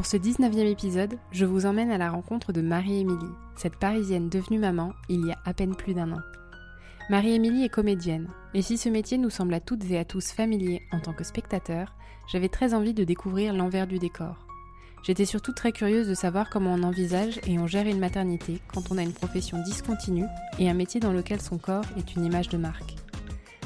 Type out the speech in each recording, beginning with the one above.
Pour ce 19e épisode, je vous emmène à la rencontre de Marie-Émilie, cette Parisienne devenue maman il y a à peine plus d'un an. Marie-Émilie est comédienne, et si ce métier nous semble à toutes et à tous familier en tant que spectateur, j'avais très envie de découvrir l'envers du décor. J'étais surtout très curieuse de savoir comment on envisage et on gère une maternité quand on a une profession discontinue et un métier dans lequel son corps est une image de marque.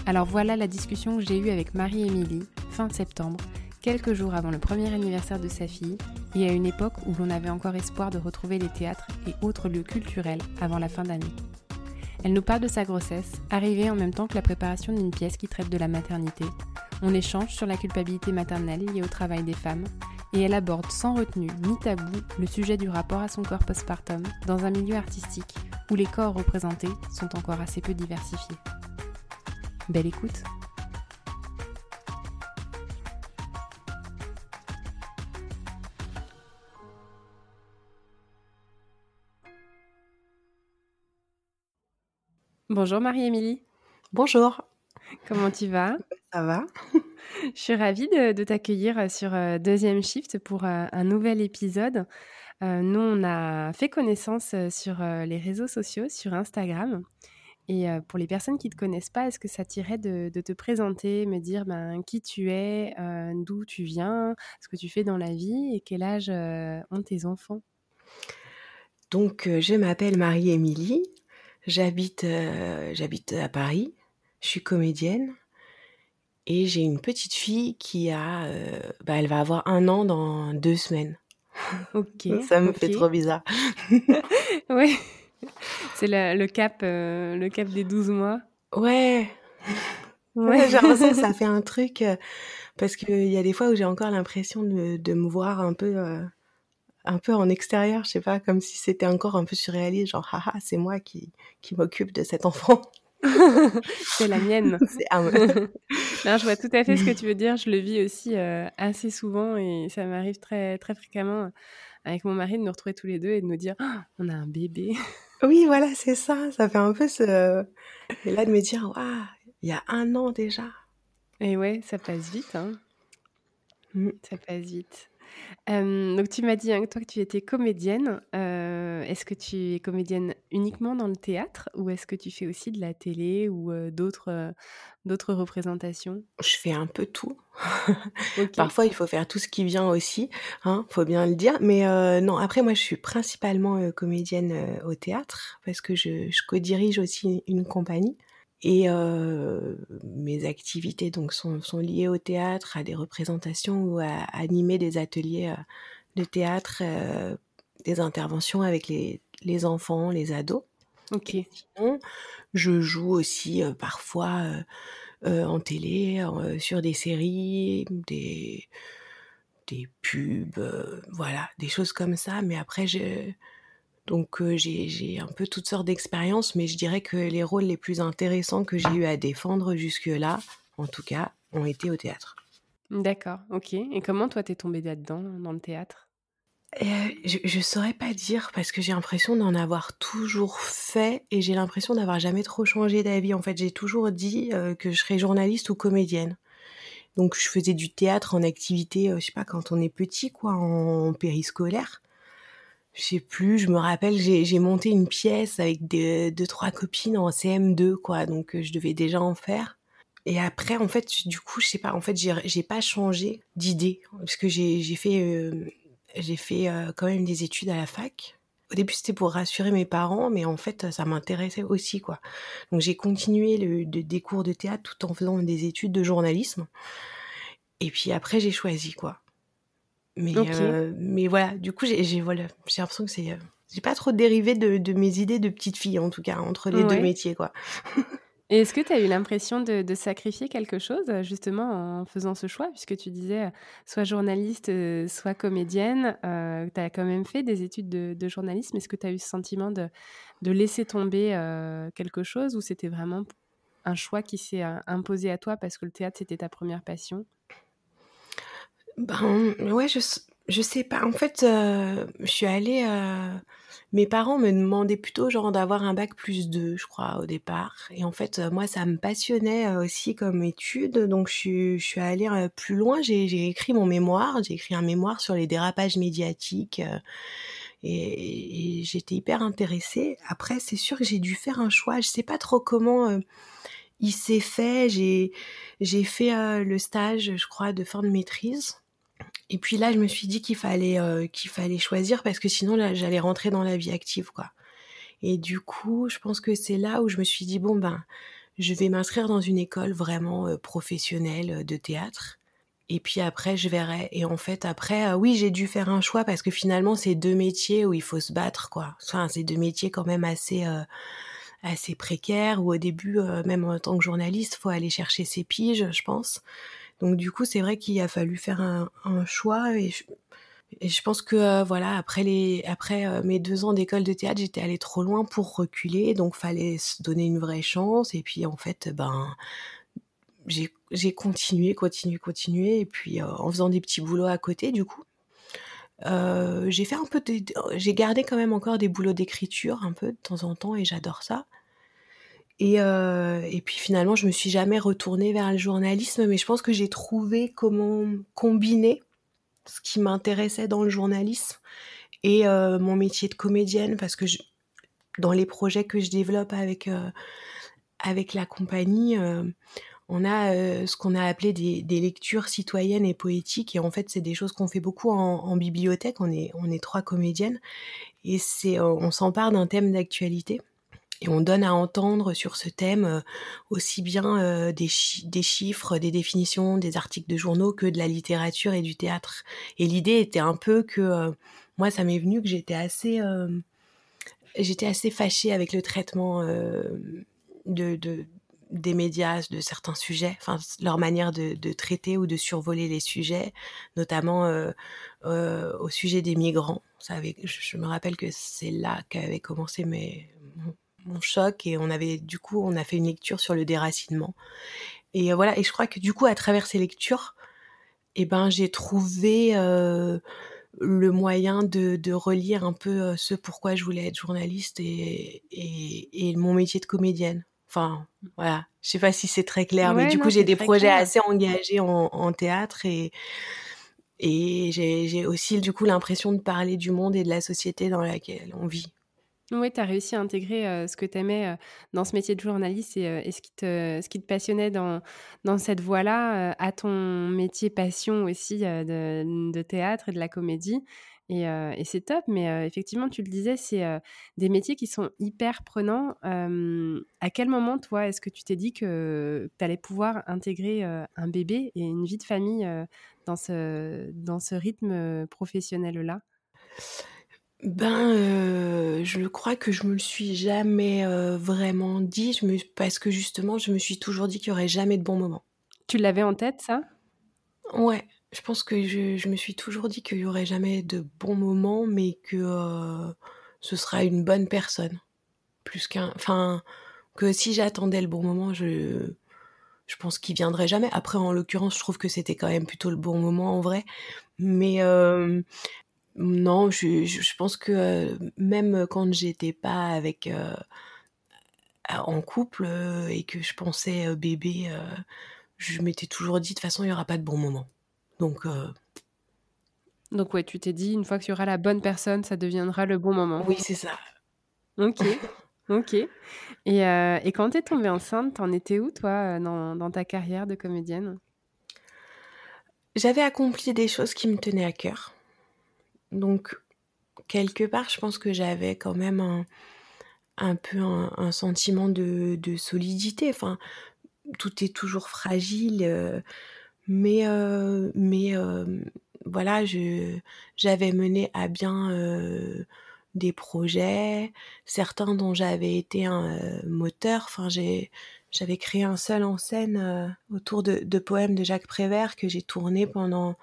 Alors voilà la discussion que j'ai eue avec Marie-Émilie fin septembre quelques jours avant le premier anniversaire de sa fille et à une époque où l'on avait encore espoir de retrouver les théâtres et autres lieux culturels avant la fin d'année. Elle nous parle de sa grossesse, arrivée en même temps que la préparation d'une pièce qui traite de la maternité. On échange sur la culpabilité maternelle liée au travail des femmes, et elle aborde sans retenue ni tabou le sujet du rapport à son corps postpartum dans un milieu artistique où les corps représentés sont encore assez peu diversifiés. Belle écoute Bonjour Marie-Émilie. Bonjour. Comment tu vas? Ça va. Je suis ravie de, t'accueillir sur euh, Deuxième Shift pour euh, un nouvel épisode. Euh, nous, on a fait connaissance sur les réseaux sociaux, sur Instagram. Et pour les personnes qui ne te connaissent pas, est-ce que ça t'irait de, te présenter, me dire ben, qui tu es, d'où tu viens, ce que tu fais dans la vie et quel âge ont tes enfants? Donc, je m'appelle Marie-Émilie, J'habite, euh, j'habite à Paris. Je suis comédienne et j'ai une petite fille qui a, euh, bah, elle va avoir un an dans deux semaines. Ok. Ça me fait trop bizarre. oui. C'est le, cap, euh, le cap des 12 mois. Ouais. Ouais, j'ai l'impression que ça fait un truc parce qu'il y a des fois où j'ai encore l'impression de, de, me voir un peu un peu en extérieur, je sais pas, comme si c'était encore un peu surréaliste, genre haha, c'est moi qui, qui m'occupe de cet enfant. c'est la mienne. non, je vois tout à fait ce que tu veux dire. Je le vis aussi euh, assez souvent et ça m'arrive très très fréquemment avec mon mari de nous retrouver tous les deux et de nous dire «Oh, on a un bébé. Oui, voilà, c'est ça. Ça fait un peu ce et là de me dire waouh, il y a un an déjà. Et ouais, ça passe vite. Hein. Mmh. Ça passe vite donc tu m'as dit, hein, toi, que tu étais comédienne. est-ce que tu es comédienne uniquement dans le théâtre ou est-ce que tu fais aussi de la télé ou d'autres, d'autres représentations? Je fais un peu tout. Parfois, il faut faire tout ce qui vient aussi, hein, faut bien le dire. Mais non, après moi, je suis principalement, comédienne, au théâtre parce que je je co-dirige aussi une compagnie. Et mes activités donc sont, sont, liées au théâtre, à des représentations ou à, animer des ateliers de théâtre, des interventions avec les, les, enfants, les ados. Ok. je joue aussi parfois en télé, sur des séries, des, des pubs, voilà, des choses comme ça. Mais après, je donc j'ai un peu toutes sortes d'expériences, mais je dirais que les rôles les plus intéressants que j'ai eu à défendre jusque-là, en tout cas, ont été au théâtre. D'accord, ok. Et comment toi t'es tombée là-dedans, dans le théâtre? Je, je saurais pas dire parce que j'ai l'impression d'en avoir toujours fait et j'ai l'impression d'avoir jamais trop changé d'avis. En fait, j'ai toujours dit que je serais journaliste ou comédienne. Donc, je faisais du théâtre en activité, je sais pas, quand on est petit, quoi, en périscolaire je sais plus, je me rappelle, j'ai monté une pièce avec des, deux, trois copines en CM2, quoi, donc euh, je devais déjà en faire. Et après, en fait, du coup, je sais pas, en fait, j'ai pas changé d'idée, parce que j'ai fait euh, j'ai fait quand même des études à la fac. Au début, c'était pour rassurer mes parents, mais en fait, ça m'intéressait aussi, quoi. Donc, j'ai continué le, des cours de théâtre tout en faisant des études de journalisme. Et puis après, j'ai choisi, quoi. Mais, mais voilà, du coup, j'ai voilà, l'impression que c'est. j'ai pas trop dérivé de, de, mes idées de petite fille, en tout cas, entre les deux métiers, quoi. Et est-ce que tu as eu l'impression de, sacrifier quelque chose justement en faisant ce choix? Puisque tu disais soit journaliste, soit comédienne, tu as quand même fait des études de, journalisme. Est-ce que tu as eu ce sentiment de, de laisser tomber quelque chose ou c'était vraiment un choix qui s'est imposé à toi parce que le théâtre c'était ta première passion? Ben ouais, je, je sais pas. En fait, je suis allée mes parents me demandaient plutôt genre d'avoir un bac plus 2, je crois, au départ. Et en fait, euh, moi, ça me passionnait euh, aussi comme étude. Donc, je suis, je suis allée euh, plus loin. J'ai écrit mon mémoire. J'ai écrit un mémoire sur les dérapages médiatiques. et, j'étais hyper intéressée. Après, c'est sûr que j'ai dû faire un choix. Je sais pas trop comment il s'est fait. J'ai fait le stage, je crois, de fin de maîtrise. Et puis là, je me suis dit qu'il fallait euh, qu'il fallait choisir parce que sinon là, j'allais rentrer dans la vie active, quoi. Et du coup, je pense que c'est là où je me suis dit bon ben, je vais m'inscrire dans une école vraiment euh, professionnelle euh, de théâtre. Et puis après, je verrai. Et en fait, après, oui, j'ai dû faire un choix parce que finalement, c'est deux métiers où il faut se battre, quoi. Enfin, c'est deux métiers quand même assez assez précaires où au début, même en tant que journaliste, faut aller chercher ses piges, je pense. Donc du coup, c'est vrai qu'il a fallu faire un, choix et je, pense que euh, voilà, après euh, mes deux ans d'école de théâtre, j'étais allée trop loin pour reculer, donc fallait se donner une vraie chance. Et puis en fait, ben j'ai continué, continué, continué, et puis euh, en faisant des petits boulots à côté, du coup. j'ai fait un peu j'ai gardé quand même encore des boulots d'écriture un peu de temps en temps et j'adore ça et, euh, et puis finalement, je me suis jamais retournée vers le journalisme, mais je pense que j'ai trouvé comment combiner ce qui m'intéressait dans le journalisme et euh, mon métier de comédienne, parce que dans les projets que je développe avec euh, avec la compagnie, on a ce qu'on a appelé des, des, lectures citoyennes et poétiques, et en fait, c'est des choses qu'on fait beaucoup en, en, bibliothèque. On est on est trois comédiennes, et c'est on s'empare d'un thème d'actualité et on donne à entendre sur ce thème euh, aussi bien euh, des, chiffres, des définitions, des articles de journaux que de la littérature et du théâtre. Et l'idée était un peu que euh, moi, ça m'est venu que j'étais assez, j'étais assez fâchée avec le traitement de, de, des médias de certains sujets, enfin leur manière de, traiter ou de survoler les sujets, notamment au sujet des migrants. Ça avait, je, me rappelle que c'est là qu'avaient commencé mes mon choc et on avait du coup on a fait une lecture sur le déracinement et euh, voilà et je crois que du coup à travers ces lectures eh ben j'ai trouvé euh, le moyen de, de, relire un peu euh, ce pourquoi je voulais être journaliste et, et, et, mon métier de comédienne. Enfin, voilà. Je sais pas si c'est très clair, mais du coup, j'ai des projets assez engagés en, en, théâtre et, et j'ai aussi, du coup, l'impression de parler du monde et de la société dans laquelle on vit. Oui, tu as réussi à intégrer ce que tu aimais dans ce métier de journaliste et, ce, qui te, ce qui te passionnait dans, cette voie-là à ton métier passion aussi de, théâtre et de la comédie. Et, c'est top, mais effectivement, tu le disais, c'est des métiers qui sont hyper prenants. à quel moment, toi, est-ce que tu t'es dit que tu allais pouvoir intégrer un bébé et une vie de famille dans ce rythme professionnel-là? Ben, euh, je crois que je me le suis jamais euh, vraiment dit, je me, parce que justement, je me suis toujours dit qu'il y aurait jamais de bon moment. Tu l'avais en tête, ça? Ouais, je pense que je, je, me suis toujours dit qu'il y aurait jamais de bon moment, mais que euh, ce sera une bonne personne, plus qu'un, enfin, que si j'attendais le bon moment, je, je pense qu'il viendrait jamais. Après, en l'occurrence, je trouve que c'était quand même plutôt le bon moment en vrai, mais non, je, je, pense que euh, même quand j'étais pas avec euh, en couple euh, et que je pensais bébé, je m'étais toujours dit de toute façon il y aura pas de bon moment. Donc donc ouais, tu t'es dit une fois qu'il y aura la bonne personne, ça deviendra le bon moment. Oui, c'est ça. Ok. ok. Et, et quand t'es tombée enceinte, t'en étais où toi dans, dans ta carrière de comédienne? J'avais accompli des choses qui me tenaient à cœur. Donc, quelque part, je pense que j'avais quand même un, un peu un, sentiment de, solidité. Enfin, tout est toujours fragile, mais, mais voilà, je, j'avais mené à bien des projets, certains dont j'avais été un moteur. Enfin, j'avais créé un seul en scène autour de, de, poèmes de Jacques Prévert que j'ai tourné pendant,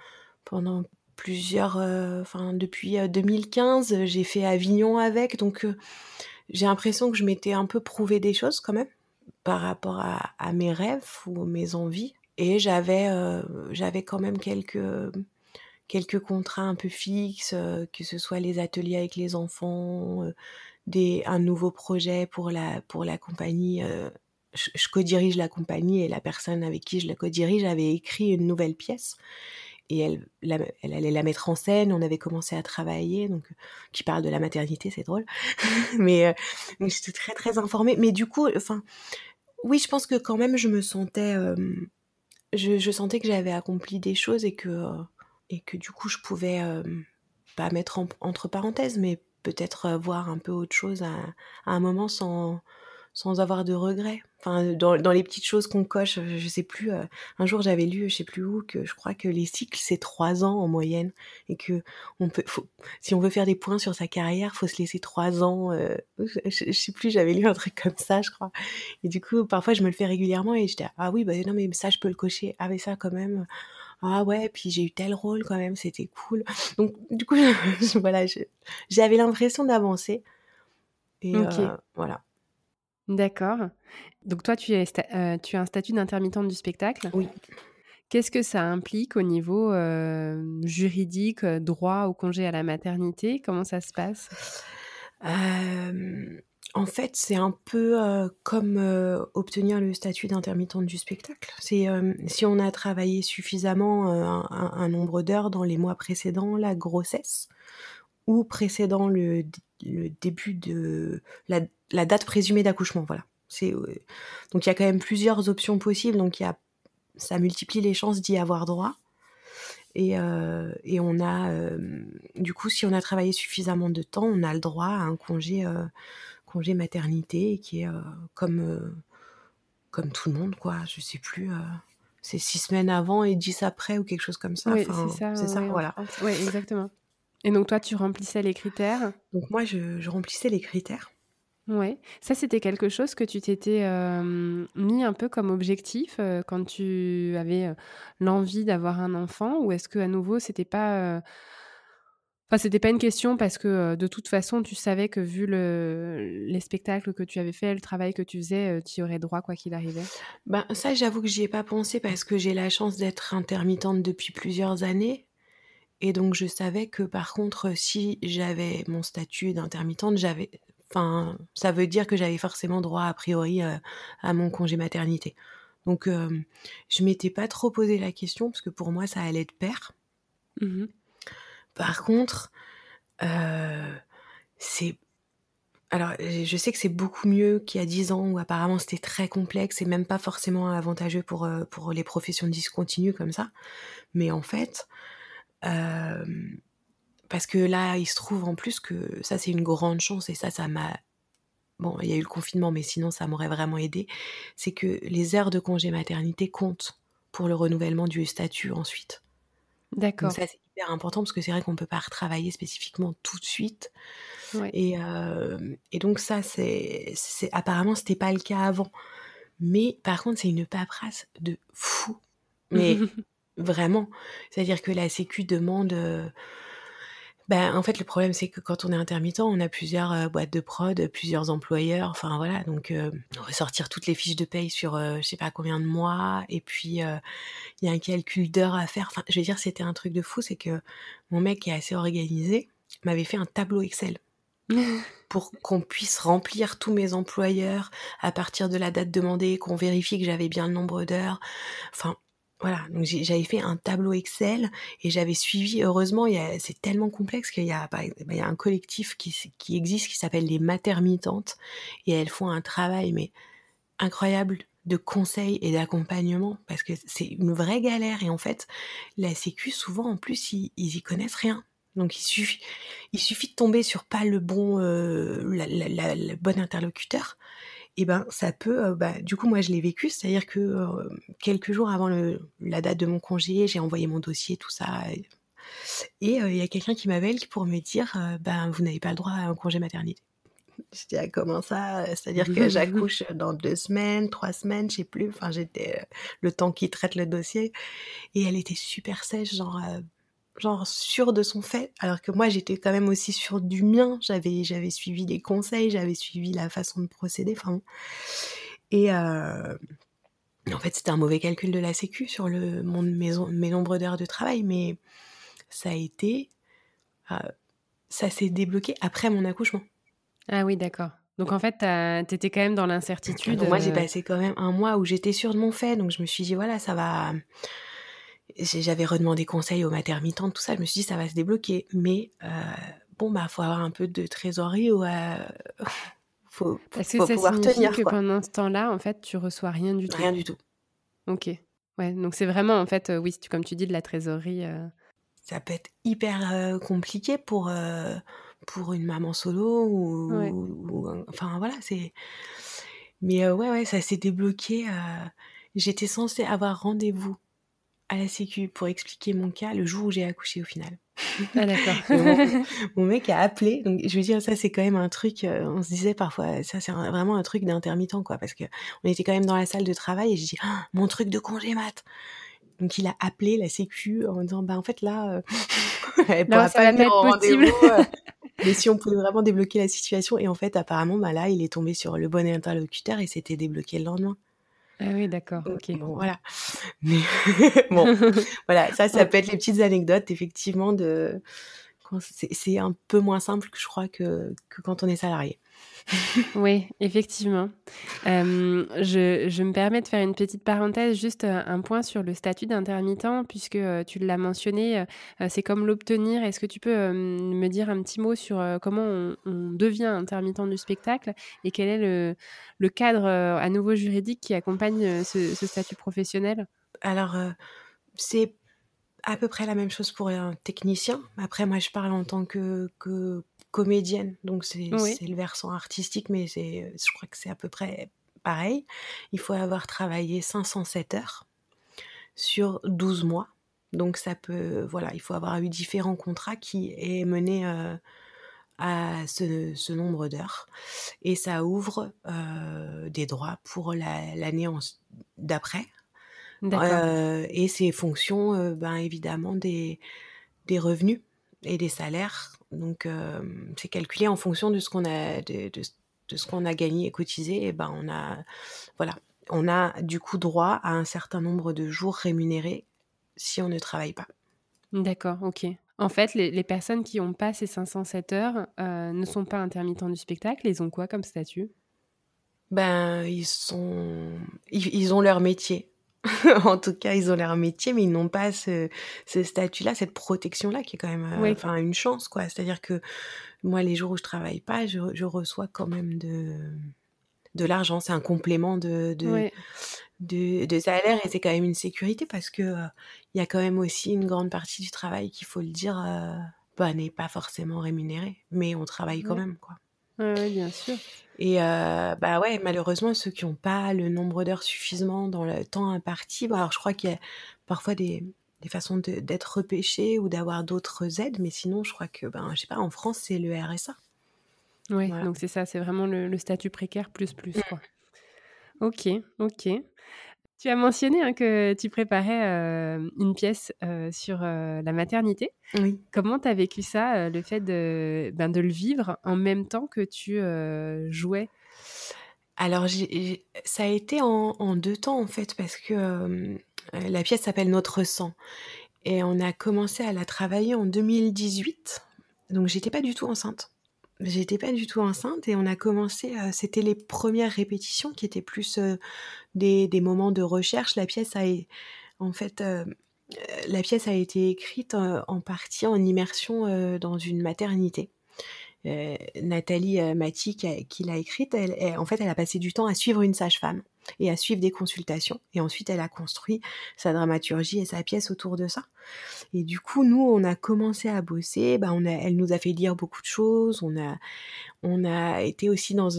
pendant plusieurs, enfin, depuis 2015, j'ai fait Avignon avec, donc j'ai l'impression que je m'étais un peu prouvé des choses quand même par rapport à, mes rêves ou mes envies. Et j'avais, j'avais quand même quelques quelques contrats un peu fixes, euh, que ce soit les ateliers avec les enfants, euh, des, un nouveau projet pour la, pour la compagnie. Euh, je co-dirige la compagnie et la personne avec qui je la co-dirige avait écrit une nouvelle pièce et elle, allait la mettre en scène. On avait commencé à travailler, donc qui parle de la maternité, c'est drôle. mais, j'étais très très informée. Mais du coup, enfin, oui, je pense que quand même je me sentais, je, je, sentais que j'avais accompli des choses et que et que du coup je pouvais pas mettre entre parenthèses, mais peut-être voir un peu autre chose à, un moment sans, sans avoir de regrets. Enfin, dans, dans les petites choses qu'on coche, je sais plus. un jour, j'avais lu, je sais plus où, que je crois que les cycles c'est trois ans en moyenne et que on peut, si on veut faire des points sur sa carrière, faut se laisser trois ans. je, sais plus, j'avais lu un truc comme ça, je crois. Et du coup, parfois, je me le fais régulièrement et j'étais ah oui, bah non mais ça, je peux le cocher. Ah mais ça quand même ah ouais, puis j'ai eu tel rôle quand même, c'était cool. Donc du coup, voilà, j'avais l'impression d'avancer. Et euh, voilà. D'accord. Donc toi, tu, es euh, tu as un statut d'intermittente du spectacle Oui. Qu'est-ce que ça implique au niveau euh, juridique, droit au congé à la maternité? Comment ça se passe? En fait, c'est un peu comme obtenir le statut d'intermittente du spectacle. C'est si on a travaillé suffisamment un, nombre d'heures dans les mois précédant la grossesse ou précédant le, début de la, date présumée d'accouchement. Voilà. C'est donc il y a quand même plusieurs options possibles. Donc y a, ça multiplie les chances d'y avoir droit. Et, et, on a, du coup, si on a travaillé suffisamment de temps, on a le droit à un congé congé maternité qui est euh, comme, euh, comme tout le monde, quoi. Je sais plus. Euh, c'est six semaines avant et dix après ou quelque chose comme ça. Oui, c'est ça. C'est ça, voilà. Oui, exactement. Et donc toi, tu remplissais les critères? Donc moi, je, remplissais les critères. Ouais, ça c'était quelque chose que tu t'étais mis un peu comme objectif quand tu avais l'envie d'avoir un enfant ou est-ce que à nouveau c'était pas Enfin, c'était pas une question parce que de toute façon, tu savais que vu le, les spectacles que tu avais fait, le travail que tu faisais, tu y aurais droit quoi qu'il arrivait? Ben, ça, j'avoue que j'y ai pas pensé parce que j'ai la chance d'être intermittente depuis plusieurs années. Et donc, je savais que par contre, si j'avais mon statut d'intermittente, j'avais. Enfin, ça veut dire que j'avais forcément droit, a priori, à mon congé maternité. Donc, je m'étais pas trop posé la question parce que pour moi, ça allait de pair. Mmh par contre, euh, c'est alors, je sais que c'est beaucoup mieux qu'il y a 10 ans où apparemment c'était très complexe et même pas forcément avantageux pour, euh, pour les professions discontinues comme ça. Mais en fait, euh, parce que là, il se trouve en plus que ça, c'est une grande chance et ça, ça m'a. Bon, il y a eu le confinement, mais sinon, ça m'aurait vraiment aidé. C'est que les heures de congé maternité comptent pour le renouvellement du statut ensuite. D'accord important parce que c'est vrai qu'on peut pas retravailler spécifiquement tout de suite. Et, et, donc ça, c'est, c'est apparemment c'était pas le cas avant. Mais par contre, c'est une paperasse de fou. Mais vraiment, c'est-à-dire que la Sécu demande ben, en fait, le problème, c'est que quand on est intermittent, on a plusieurs euh, boîtes de prod, plusieurs employeurs, enfin voilà, donc euh, on va sortir toutes les fiches de paye sur euh, je sais pas combien de mois, et puis il y a un calcul d'heures à faire. Enfin, je veux dire, c'était un truc de fou, c'est que mon mec qui est assez organisé m'avait fait un tableau Excel pour qu'on puisse remplir tous mes employeurs à partir de la date demandée, qu'on vérifie que j'avais bien le nombre d'heures. Enfin, voilà, donc j'avais fait un tableau Excel et j'avais suivi, heureusement, c'est tellement complexe qu'il y, a, il y a un collectif qui, existe qui s'appelle les Matermitantes et elles font un travail mais incroyable de conseils et d'accompagnement parce que c'est une vraie galère et en fait la sécu souvent en plus ils, ils y connaissent rien Donc il suffit, il suffit de tomber sur pas le bon, euh, la, bon interlocuteur. Et ben ça peut, euh, bah, du coup moi je l'ai vécu, c'est-à-dire que euh, quelques jours avant la date de mon congé, j'ai envoyé mon dossier, tout ça. Et il y a quelqu'un qui m'appelle pour me dire, ben vous n'avez pas le droit à un congé maternité. Je dis, ah, comment ça? C'est-à-dire que j'accouche dans deux semaines, trois semaines, je sais plus. Enfin, j'étais le temps qui traite le dossier. Et elle était super sèche, genre, genre sûre de son fait, alors que moi j'étais quand même aussi sûre du mien. J'avais j'avais suivi les conseils, j'avais suivi la façon de procéder. Enfin, et euh, en fait c'était un mauvais calcul de la Sécu sur le mon, mes, mes nombres d'heures de travail, mais ça a été euh, ça s'est débloqué après mon accouchement. Ah oui, d'accord. Donc en fait, t'étais quand même dans l'incertitude. Moi, j'ai euh passé quand même un mois où j'étais sûre de mon fait, donc je me suis dit voilà, ça va, j'avais redemandé conseil aux maternitantes, tout ça. Je me suis dit, ça va se débloquer. Mais euh, bon, bah, faut avoir un peu de trésorerie ou euh, faut, Est-ce que ça pouvoir tenir. que pendant ce temps-là, en fait, tu reçois rien du tout Rien du tout. Ok. Ouais, donc c'est vraiment, en fait, euh, oui, comme tu dis, de la trésorerie. Ça peut être hyper compliqué pour, pour une maman solo ou, enfin voilà, c'est. Mais ouais, ouais, ça s'est débloqué. J'étais censée avoir rendez-vous à la Sécu pour expliquer mon cas le jour où j'ai accouché au final. Ah d'accord. mon, mec a appelé, donc je veux dire ça c'est quand même un truc. Euh, on se disait parfois ça c'est vraiment un truc d'intermittent quoi parce que on était quand même dans la salle de travail et j'ai dit «Ah, mon truc de congé mat. Donc il a appelé la Sécu en disant bah en fait là, euh, elle pourra pas venir au rendez-vous. Euh, mais si on pouvait vraiment débloquer la situation et en fait apparemment bah là il est tombé sur le bon interlocuteur et c'était débloqué le lendemain. Ah oui, d'accord. Ok. Bon, voilà. Mais bon, voilà, ça, ça peut être les petites anecdotes, effectivement, de. C'est un peu moins simple que je crois que, que quand on est salarié. oui, effectivement. je, me permets de faire une petite parenthèse, juste un point sur le statut d'intermittent, puisque tu l'as mentionné, c'est comme l'obtenir. Est-ce que tu peux me dire un petit mot sur comment on, devient intermittent du spectacle et quel est le, cadre à nouveau juridique qui accompagne ce, statut professionnel? Alors, c'est à peu près la même chose pour un technicien. Après, moi, je parle en tant que, que comédienne, donc c'est le versant artistique, mais je crois que c'est à peu près pareil. Il faut avoir travaillé 507 heures sur 12 mois. Donc ça peut, voilà, il faut avoir eu différents contrats qui aient mené euh, à ce, nombre d'heures. Et ça ouvre euh, des droits pour l'année d'après. Euh, et c'est fonction, ben, évidemment, des, des revenus et des salaires donc, c'est calculé en fonction de ce qu'on a, de, ce qu'on a gagné et cotisé. Et ben, on a, voilà, on a du coup droit à un certain nombre de jours rémunérés si on ne travaille pas. D'accord, ok. En fait, les, personnes qui n'ont pas ces 507 heures ne sont pas intermittents du spectacle. Ils ont quoi comme statut? Ben, ils sont, ils ont leur métier. en tout cas, ils ont leur métier, mais ils n'ont pas ce, statut-là, cette protection-là, qui est quand même euh, enfin une chance, quoi. C'est-à-dire que moi, les jours où je travaille pas, je, reçois quand même de, de l'argent. C'est un complément de, de, salaire et c'est quand même une sécurité parce que euh, y a quand même aussi une grande partie du travail qu'il faut le dire, euh, bah, n'est pas forcément rémunéré, mais on travaille quand même, quoi. Oui, bien sûr. Et bah ouais, malheureusement, ceux qui n'ont pas le nombre d'heures suffisamment dans le temps imparti, bah, alors je crois qu'il y a parfois des, des façons d'être repêché ou d'avoir d'autres aides, mais sinon, je crois que, ben, je sais pas, en France, c'est le RSA. Oui, donc c'est ça, c'est vraiment le, statut précaire plus plus. Mmh. Quoi. Ok, ok. Tu as mentionné hein, que tu préparais une pièce sur la maternité. Oui. Comment tu as vécu ça, le fait de, ben, de le vivre en même temps que tu jouais? Alors, ça a été en, deux temps, en fait, parce que la pièce s'appelle Notre sang. Et on a commencé à la travailler en 2018. Donc, j'étais pas du tout enceinte. J'étais pas du tout enceinte et on a commencé, euh, c'était les premières répétitions qui étaient plus euh, des, moments de recherche. La pièce a, euh, été écrite en partie en immersion dans une maternité. Nathalie Mati qui, l'a écrite, en fait, elle a passé du temps à suivre une sage-femme. Et à suivre des consultations. Et ensuite, elle a construit sa dramaturgie et sa pièce autour de ça. Et du coup, nous, on a commencé à bosser. Bah, on a, elle nous a fait lire beaucoup de choses. On a, on a été aussi dans,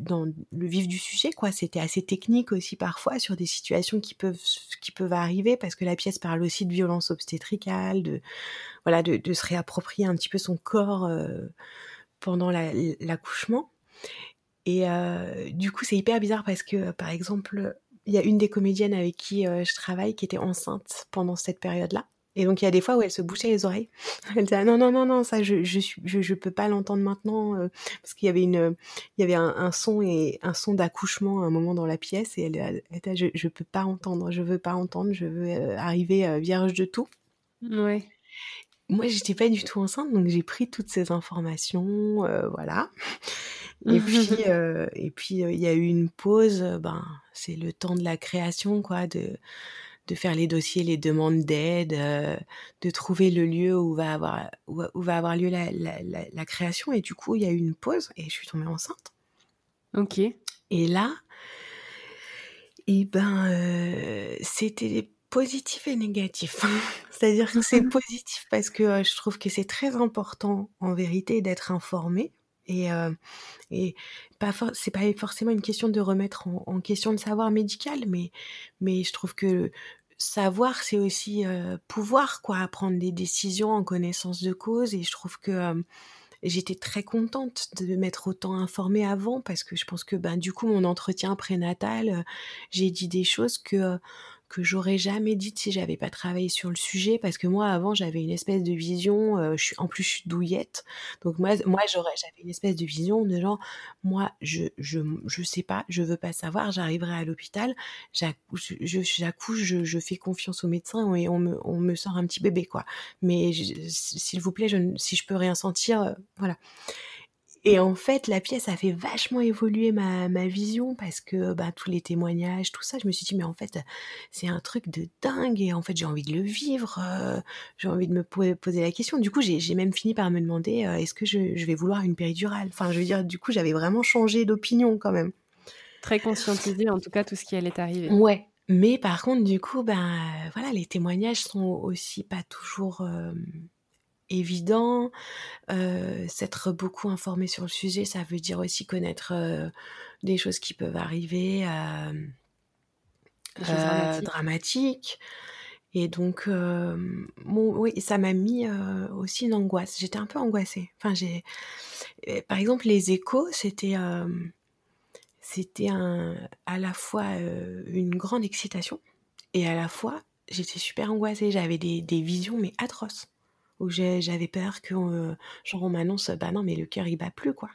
dans, le vif du sujet, quoi. C'était assez technique aussi parfois sur des situations qui peuvent, qui peuvent arriver parce que la pièce parle aussi de violence obstétricale, de, voilà, de se réapproprier un petit peu son corps euh, pendant l'accouchement. Et euh, du coup, c'est hyper bizarre parce que, par exemple, il y a une des comédiennes avec qui euh, je travaille qui était enceinte pendant cette période-là. Et donc il y a des fois où elle se bouchait les oreilles. Elle disait ah, non non non non ça je je je, peux pas l'entendre maintenant euh, parce qu'il y avait une il y avait un, son et un son d'accouchement à un moment dans la pièce et elle, était je je peux pas entendre je veux pas entendre je veux arriver vierge de tout. Ouais. Moi j'étais pas du tout enceinte donc j'ai pris toutes ces informations voilà. Et puis, euh, et puis il y a eu une pause. Ben, c'est le temps de la création, quoi, de de faire les dossiers, les demandes d'aide, de trouver le lieu où va avoir où, va avoir lieu la, la, la, création. Et du coup, il y a eu une pause et je suis tombée enceinte. Ok. Et là, et ben, euh, c'était positif et négatif. C'est-à-dire que c'est positif parce que je trouve que c'est très important en vérité d'être informé et, euh, et pas c'est pas forcément une question de remettre en, en, question le savoir médical, mais, mais je trouve que savoir, c'est aussi euh, pouvoir, quoi, prendre des décisions en connaissance de cause. Et je trouve que euh, j'étais très contente de m'être autant informée avant, parce que je pense que, ben, du coup, mon entretien prénatal, j'ai dit des choses que que j'aurais jamais dit si j'avais pas travaillé sur le sujet parce que moi avant j'avais une espèce de vision euh, je suis en plus je suis douillette. Donc moi moi j'aurais j'avais une espèce de vision de genre moi je je je sais pas je veux pas savoir j'arriverai à l'hôpital j'accouche je, j'accouche je, je, fais confiance au médecin et on me on me sort un petit bébé quoi. Mais s'il vous plaît je, si je peux rien sentir euh, voilà et en fait, la pièce a fait vachement évoluer ma, ma vision parce que bah, tous les témoignages, tout ça, je me suis dit, mais en fait, c'est un truc de dingue et en fait, j'ai envie de le vivre, euh, j'ai envie de me poser la question. Du coup, j'ai même fini par me demander, euh, est-ce que je, je, vais vouloir une péridurale? Enfin, je veux dire, du coup, j'avais vraiment changé d'opinion quand même. Très conscientisé, en tout cas, tout ce qui allait arriver. Ouais. Mais par contre, du coup, ben voilà, les témoignages sont aussi pas toujours euh, évident. Euh, S'être beaucoup informé sur le sujet, ça veut dire aussi connaître euh, des choses qui peuvent arriver, dramatiques. Et donc, bon, oui, ça m'a mis aussi une angoisse. J'étais un peu angoissée. Enfin, j'ai, par exemple, les échos, c'était, c'était un, à la fois une grande excitation et à la fois j'étais super angoissée. J'avais des, des visions mais atroces où j'avais peur que euh, genre on m'annonce bah non mais le cœur il bat plus quoi.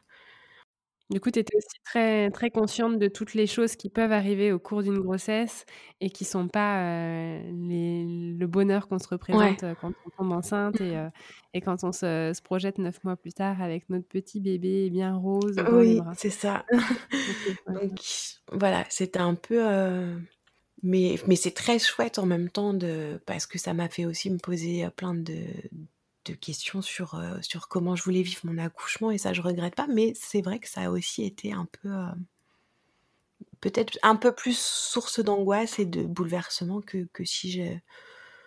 Du coup, tu étais aussi très, très consciente de toutes les choses qui peuvent arriver au cours d'une grossesse et qui sont pas euh, les, le bonheur qu'on se représente quand on tombe enceinte et, et quand on se, se, projette neuf mois plus tard avec notre petit bébé bien rose. oui, c'est ça. Donc voilà, c'était un peu mais, mais c'est très chouette en même temps de, parce que ça m'a fait aussi me poser euh, plein de, de questions sur, euh, sur comment je voulais vivre mon accouchement et ça je regrette pas mais c'est vrai que ça a aussi été un peu euh, peut-être un peu plus source d'angoisse et de bouleversement que, que si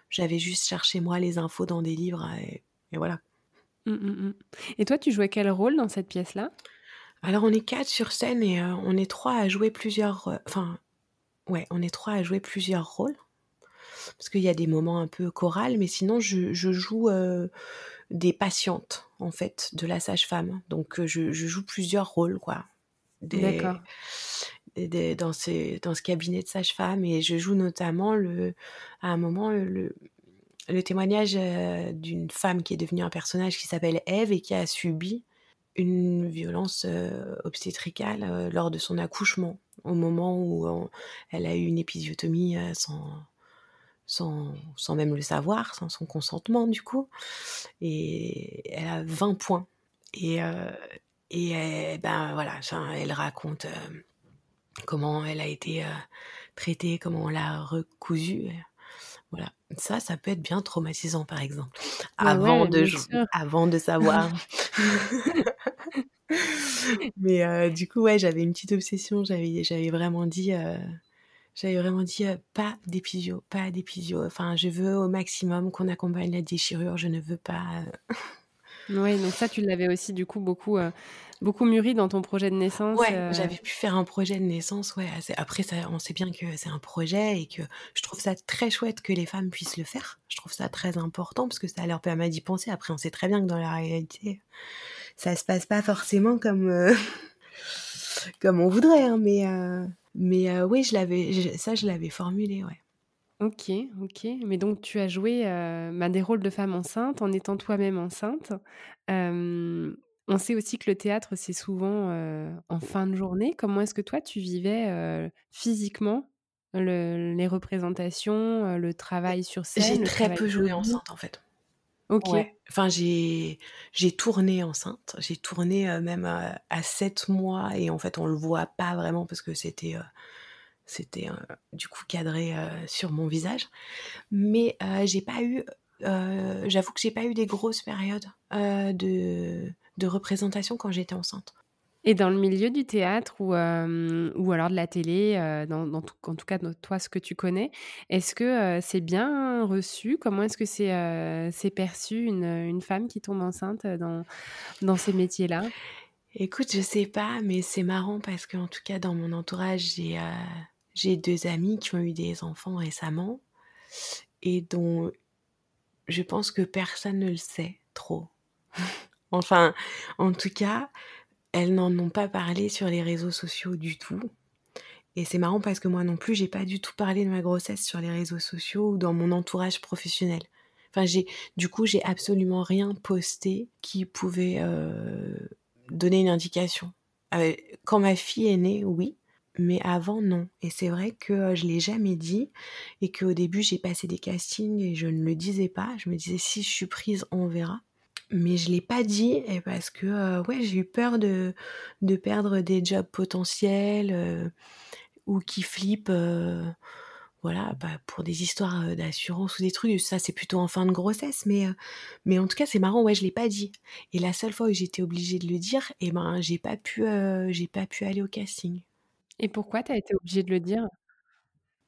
j'avais juste cherché moi les infos dans des livres et, voilà. Mmh, mmh, mmh. Et toi tu jouais quel rôle dans cette pièce là alors on est quatre sur scène et on est trois à jouer plusieurs enfin Ouais, on est trois à jouer plusieurs rôles. Parce qu'il y a des moments un peu chorales, mais sinon je, je joue euh, des patientes, en fait, de la sage-femme. Donc euh, je, je, joue plusieurs rôles, quoi. D'accord. dans, ce, dans ce cabinet de sage-femme. Et je joue notamment, le, à un moment, le, le témoignage euh, d'une femme qui est devenue un personnage qui s'appelle Eve et qui a subi une violence obstétricale lors de son accouchement au moment où elle a eu une épisiotomie sans, sans, sans, même le savoir, sans son consentement du coup. Et elle a 20 points. Et, et ben voilà, elle raconte comment elle a été traitée, comment on l'a recousue. Voilà, ça, ça peut être bien traumatisant par exemple, avant, de, avant de savoir. Mais du coup, ouais, j'avais une petite obsession. J'avais, j'avais vraiment dit, j'avais vraiment dit pas d'épisio, pas d'épisio. Enfin, je veux au maximum qu'on accompagne la déchirure. Je ne veux pas. oui, donc ça, tu l'avais aussi du coup beaucoup beaucoup mûri dans ton projet de naissance. Ouais, euh. j'avais pu faire un projet de naissance. Ouais, après, ça, on sait bien que c'est un projet et que je trouve ça très chouette que les femmes puissent le faire. Je trouve ça très important parce que ça leur permet d'y penser. Après, on sait très bien que dans la réalité, ça se passe pas forcément comme euh, comme on voudrait. Hein, mais euh, mais oui, je l'avais, ça, je l'avais formulé. Ouais. Ok, ok. Mais donc tu as joué bah, des rôles de femme enceinte en étant toi-même enceinte. On sait aussi que le théâtre, c'est souvent en fin de journée. Comment est-ce que toi, tu vivais physiquement les représentations, le travail sur scène J'ai très peu joué enceinte, en fait. Enfin, j'ai tourné enceinte. J'ai tourné même à, 7 mois et en fait, on le voit pas vraiment parce que c'était c'était du coup cadré sur mon visage. Mais j'ai pas eu, j'avoue que j'ai pas eu des grosses périodes de de représentation quand j'étais enceinte. Et dans le milieu du théâtre ou, euh, ou alors de la télé, euh, dans, tout, en tout cas toi ce que tu connais, est-ce que euh, c'est bien reçu? Comment est-ce que c'est perçu une, une, femme qui tombe enceinte dans, dans ces métiers-là? Écoute, je sais pas, mais c'est marrant parce qu'en tout cas dans mon entourage, j'ai j'ai deux amis qui ont eu des enfants récemment et dont je pense que personne ne le sait trop. Enfin, en tout cas, elles n'en ont pas parlé sur les réseaux sociaux du tout. Et c'est marrant parce que moi non plus, j'ai pas du tout parlé de ma grossesse sur les réseaux sociaux ou dans mon entourage professionnel. Enfin, j'ai, du coup, j'ai absolument rien posté qui pouvait euh, donner une indication. Euh, quand ma fille est née, oui, mais avant, non. Et c'est vrai que euh, je l'ai jamais dit et qu'au début, j'ai passé des castings et je ne le disais pas. Je me disais, si je suis prise, on verra mais je l'ai pas dit parce que euh, j'ai eu peur de, perdre des jobs potentiels euh, ou qui flippent euh, voilà bah, pour des histoires d'assurance ou des trucs. Ça c'est plutôt en fin de grossesse mais mais en tout cas c'est marrant ouais je l'ai pas dit. Et la seule fois où j'étais obligée de le dire et eh ben j'ai pas pu j'ai pas pu aller au casting. Et pourquoi tu as été obligée de le dire?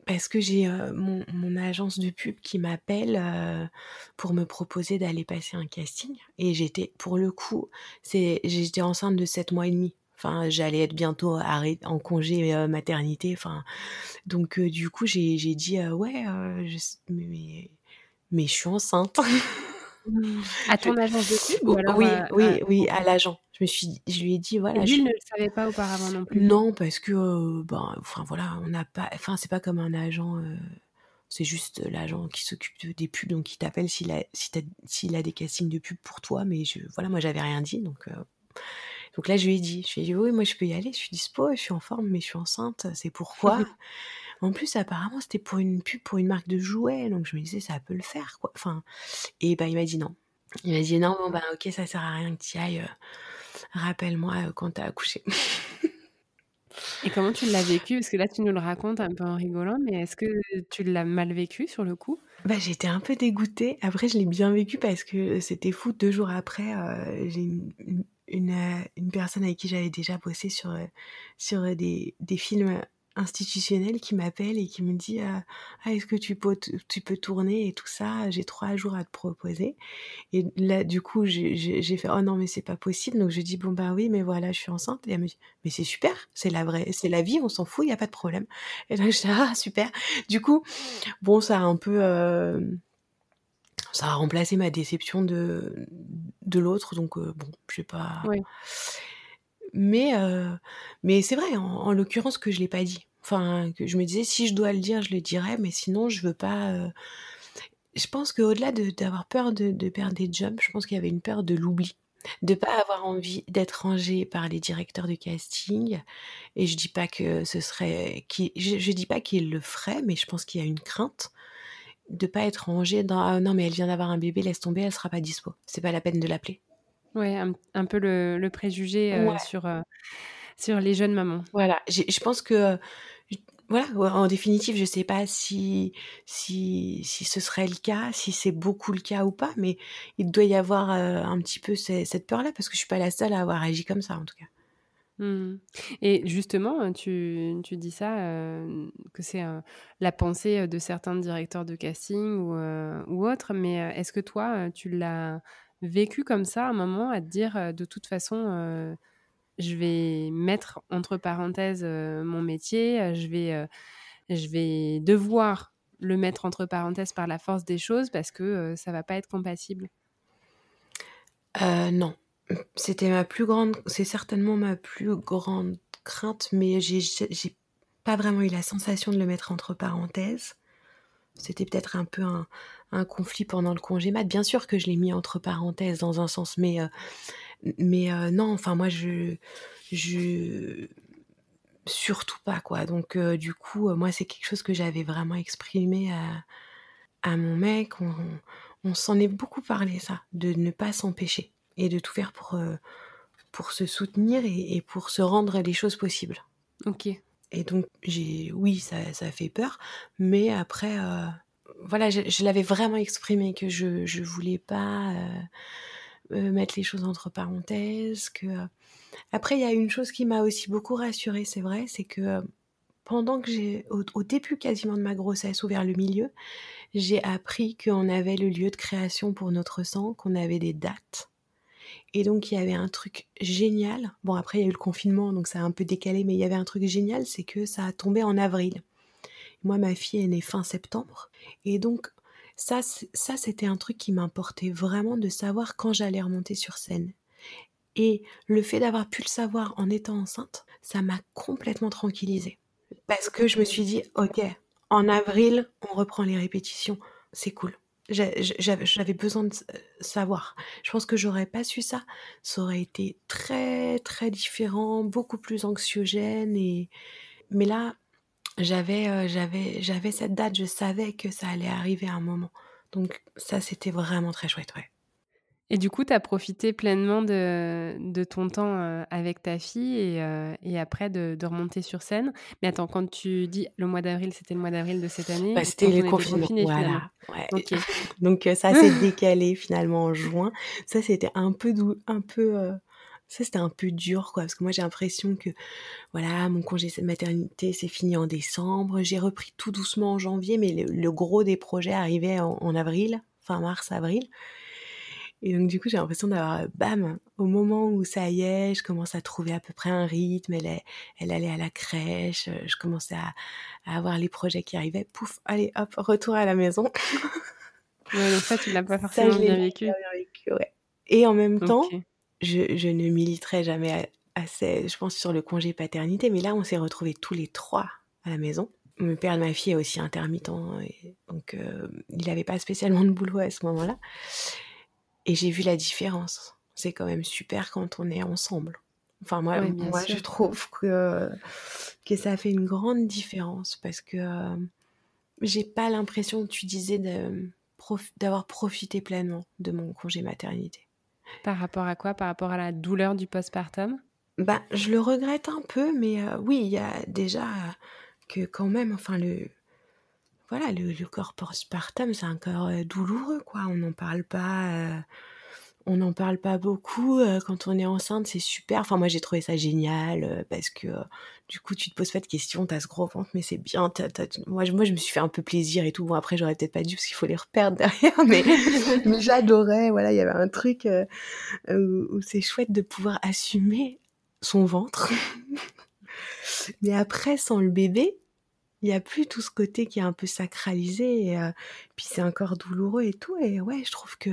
Parce que j'ai mon, mon, agence de pub qui m'appelle pour me proposer d'aller passer un casting. Et j'étais, pour le coup, j'étais enceinte de 7 mois et demi. Enfin, j'allais être bientôt en congé maternité. Enfin, donc du coup, j'ai, dit ouais, mais je suis enceinte. À ton agence de pub ou alors Oui, oui, oui, à l'agent. Je me suis, je lui ai dit voilà. Et lui ne le savait pas auparavant non plus. Non, parce que euh, ben, enfin voilà, on n'a pas, enfin c'est pas comme un agent. Euh, c'est juste l'agent qui s'occupe des pubs, donc il t'appelle s'il a, s'il a des castings de pub pour toi. Mais je, voilà, moi j'avais rien dit, donc. Euh, donc là, je lui ai dit, je lui ai dit, oui, moi je peux y aller, je suis dispo, je suis en forme, mais je suis enceinte, c'est pourquoi? en plus, apparemment, c'était pour une pub pour une marque de jouets, donc je me disais, ça peut le faire, quoi. Enfin, et ben, il m'a dit non. Il m'a dit, non, bon, ben, ok, ça sert à rien que tu ailles rappelle-moi euh, quand t'as accouché. Et comment tu l'as vécu? Parce que là, tu nous le racontes un peu en rigolant, mais est-ce que tu l'as mal vécu sur le coup? Bah, J'étais un peu dégoûtée. Après, je l'ai bien vécu parce que c'était fou. Deux jours après, euh, j'ai une, euh, une, personne avec qui j'avais déjà bossé sur, sur des, des films institutionnel qui m'appelle et qui me dit ah est-ce que tu peux tu peux tourner et tout ça? J'ai trois jours à te proposer et là du coup j'ai fait oh non mais c'est pas possible donc je dis bon bah oui mais voilà je suis enceinte et elle me dit mais c'est super. C'est la vraie c'est la vie. On s'en fout. Il y a pas de problème et donc je dis ah super du coup bon ça a un peu euh, ça a remplacé ma déception de de l'autre. Donc euh, bon je sais pas mais, euh, mais c'est vrai, en, l'occurrence, que je l'ai pas dit. Enfin, que je me disais, si je dois le dire, je le dirais, mais sinon, je veux pas. Euh, je pense qu'au-delà d'avoir peur de, de, perdre des jobs, je pense qu'il y avait une peur de l'oubli. De pas avoir envie d'être rangé par les directeurs de casting. Et je dis pas que ce serait. Je, je dis pas qu'il le ferait, mais je pense qu'il y a une crainte de pas être rangé dans ah non mais elle vient d'avoir un bébé laisse tomber elle sera pas dispo c'est pas la peine de l'appeler Ouais, un, peu le, préjugé euh, sur, euh, sur les jeunes mamans. Voilà, je pense que, voilà, en définitive, je sais pas si, si, si ce serait le cas, si c'est beaucoup le cas ou pas, mais il doit y avoir euh, un petit peu cette peur-là, parce que je suis pas la seule à avoir agi comme ça, en tout cas. Mmh et justement, tu tu dis ça, que c'est, la pensée, de certains directeurs de casting ou ou autres, mais est-ce que toi, tu l'as vécu comme ça, un moment, à te dire, «De toute façon, heu, je vais mettre entre parenthèses, heu, mon métier, je vais, je vais devoir le mettre entre parenthèses par la force des choses parce que, ça va pas être compatible»? Non. C'était ma plus grande c'est certainement ma plus grande crainte, mais j'ai pas vraiment eu la sensation de le mettre entre parenthèses. C'était peut-être un peu un un conflit pendant le congé mat. Bien sûr que je l'ai mis entre parenthèses dans un sens, mais heu, mais heu, non, enfin moi je je surtout pas quoi. Donc heu, du coup, moi c'est quelque chose que j'avais vraiment exprimé à à mon mec. On on s'en est beaucoup parlé ça, de ne pas s'empêcher et de tout faire pour, pour se soutenir et et pour se rendre les choses possibles. OK. Et donc j'ai oui, ça ça fait peur, mais après, heu, voilà, je l'avais vraiment exprimé que je je voulais pas, heu heu, mettre les choses entre parenthèses, que, après il y a une chose qui m'a aussi beaucoup rassurée, c'est vrai, c'est que, pendant que j'ai au au début quasiment de ma grossesse ou vers le milieu, j'ai appris qu'on avait le lieu de création pour notre sang, qu'on avait des dates et donc il y avait un truc génial. Bon après il y a eu le confinement, donc ça a un peu décalé, mais il y avait un truc génial, c'est que ça a tombé en avril. Moi, ma fille est née fin septembre et donc ça ça c'était un truc qui m'importait vraiment de savoir quand j'allais remonter sur scène et le fait d'avoir pu le savoir en étant enceinte, ça m'a complètement tranquillisée. Parce que je me suis dit: «OK, en avril, on reprend les répétitions, c'est cool». J'a j'avais besoin de savoir. Je pense que j'aurais pas su ça, ça aurait été très, très différent, beaucoup plus anxiogène et mais là, j'avais, heu, j'avais j'avais cette date, je savais que ça allait arriver à un moment. Donc ça, c'était vraiment très chouette, ouais. Et du coup, tu as profité pleinement de de ton temps, heu, avec ta fille et heu et après de de remonter sur scène. Mais attends, quand tu dis le mois d'avril, c'était le mois d'avril de cette année? Bah, c'était le confinement, voilà, ouais. Donc heu, ça s'est décalé finalement en juin. Ça, c'était un peu dou un peu, ça c'était un peu dur quoi, parce que moi j'ai l'impression que, voilà, mon congé de maternité s'est fini en décembre. J'ai repris tout doucement en janvier, mais le le gros des projets arrivait en en avril, fin mars-avril et donc du coup, j'ai l'impression d'avoir, bam, au moment où ça y est, je commence à trouver à peu près un rythme, elle est elle allait à la crèche, je commençais à à avoir les projets qui arrivaient, pouf, allez hop, retour à la maison. Ouais, donc ça, tu l'as pas forcément bien vécu? Ça, l'ai pas bien vécu, ouais et en même temps, je je ne militerai jamais assez, je pense, sur le congé paternité, mais là, on s'est retrouvés tous les 3 à la maison. Le père de ma fille est aussi intermittent et donc heu, il avait pas spécialement de boulot à ce moment-là et j'ai vu la différence. C'est quand même super quand on est ensemble. Enfin moi Oui, moi sûr. je trouve que que ça fait une grande différence parce que, heu, j'ai pas l'impression, tu disais, prof d'avoir profité pleinement de mon congé maternité. Par rapport à quoi? Par rapport à la douleur du postpartum? Ben, je le regrette un peu, mais heu, oui, il y a déjà que quand même, enfin le voilà, le le corps postpartum, c'est un corps, heu, douloureux quoi. On n'en parle pas, heu, on n'en parle pas beaucoup, heu, quand on est enceinte, c'est super. Enfin moi, j'ai trouvé ça génial, parce que, du coup, tu te poses pas de questions, tu as ce gros ventre, mais c'est bien, as as moi je moi je me suis fait un peu plaisir et tout. Bon après, j'aurais peut-être pas dû parce qu'il faut les reperdre derrière, mais mais j'adorais, voilà, il y avait un truc, heu, où c'est chouette de pouvoir assumer son ventre. Mais après, sans le bébé, il y a plus tout ce côté qui est un peu sacralisé et heu, puis c'est un corps douloureux et tout et ouais, je trouve que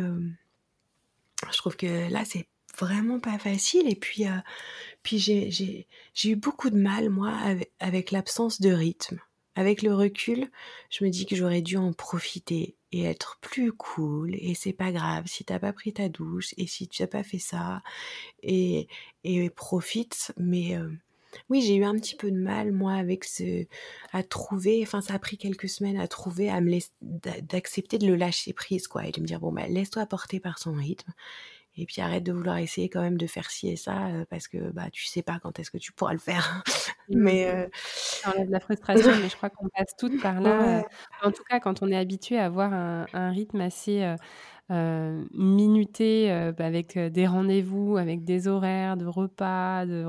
je trouve que là, c'est vraiment pas facile et puis, heu, puis j'ai eu beaucoup de mal moi ave avec l'absence de rythme. Avec le recul, je me dis que j'aurais dû en profiter et être plus cool et c'est pas grave si tu as pas pris ta douche et si tu as pas fait ça et et profite. Mais heu, oui, j'ai eu un petit peu de mal moi avec ce à trouver, enfin ça a pris quelques semaines à trouver, à me laiss d'a d'accepter de le lâcher prise quoi et de me dire: «Bon bah, laisse-toi porter par son rythme et puis arrête de vouloir essayer quand même de faire ci et ça, heu, parce que, bah, tu sais pas quand est-ce que tu pourras le faire». Mmh. Mais heu Ça enlève la frustration, mais je crois qu'on passe toutes par là, Ouais. en tout cas quand on est habitué à avoir un un rythme assez, heu minuté bah, avec des rendez-vous, avec des horaires de repas, de,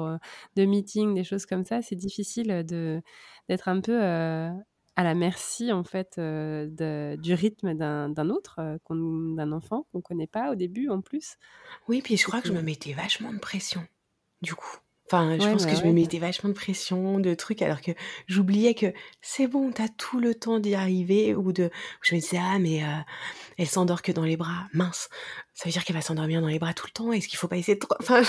de meetings, des choses comme ça, c'est difficile de d'être un peu à la merci en fait de, du rythme d'un autre, d'un enfant qu'on connaît pas au début en plus. Oui, puis je crois que je me mettais vachement de pression, du coup. Enfin, je pense que je me mettais vachement de pression, de trucs, alors que j'oubliais que c'est bon, t'as tout le temps d'y arriver, ou de, je me disais ah mais elle s'endort que dans les bras, mince, ça veut dire qu'elle va s'endormir dans les bras tout le temps. Est-ce qu'il faut pas essayer de, enfin,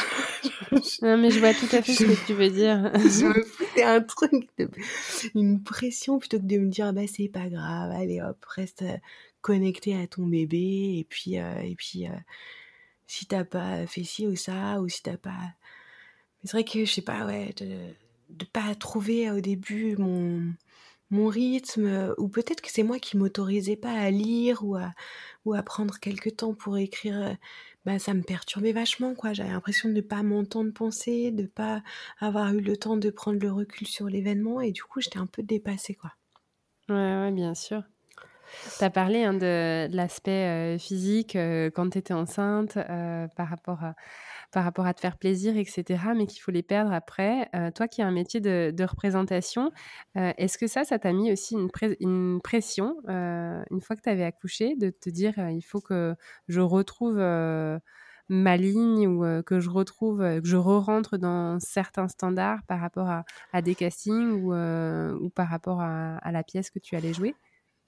non mais je vois tout à fait ce que tu veux dire. je me foutais un truc, une pression plutôt que de me dire bah c'est pas grave, allez hop, reste connecté à ton bébé et puis et puis si t'as pas fait ci ou ça ou si t'as pas c'est vrai que je sais pas, ouais, de ne pas trouver au début mon, mon rythme, ou peut-être que c'est moi qui m'autorisais pas à lire ou à, ou à prendre quelques temps pour écrire. Bah, ça me perturbait vachement, quoi. J'avais l'impression de ne pas m'entendre penser, de pas avoir eu le temps de prendre le recul sur l'événement, et du coup, j'étais un peu dépassée, quoi. Ouais, ouais, bien sûr. Tu as parlé hein, de, l'aspect physique quand tu étais enceinte par rapport à par rapport à te faire plaisir, etc., mais qu'il faut les perdre après. Euh, toi qui as un métier de, représentation, euh, est-ce que ça, ça t'a mis aussi une, pression, euh, une fois que tu avais accouché, de te dire il faut que je retrouve ma ligne ou que je retrouve, que je re-rentre dans certains standards par rapport à, des castings ou, ou par rapport à, à la pièce que tu allais jouer?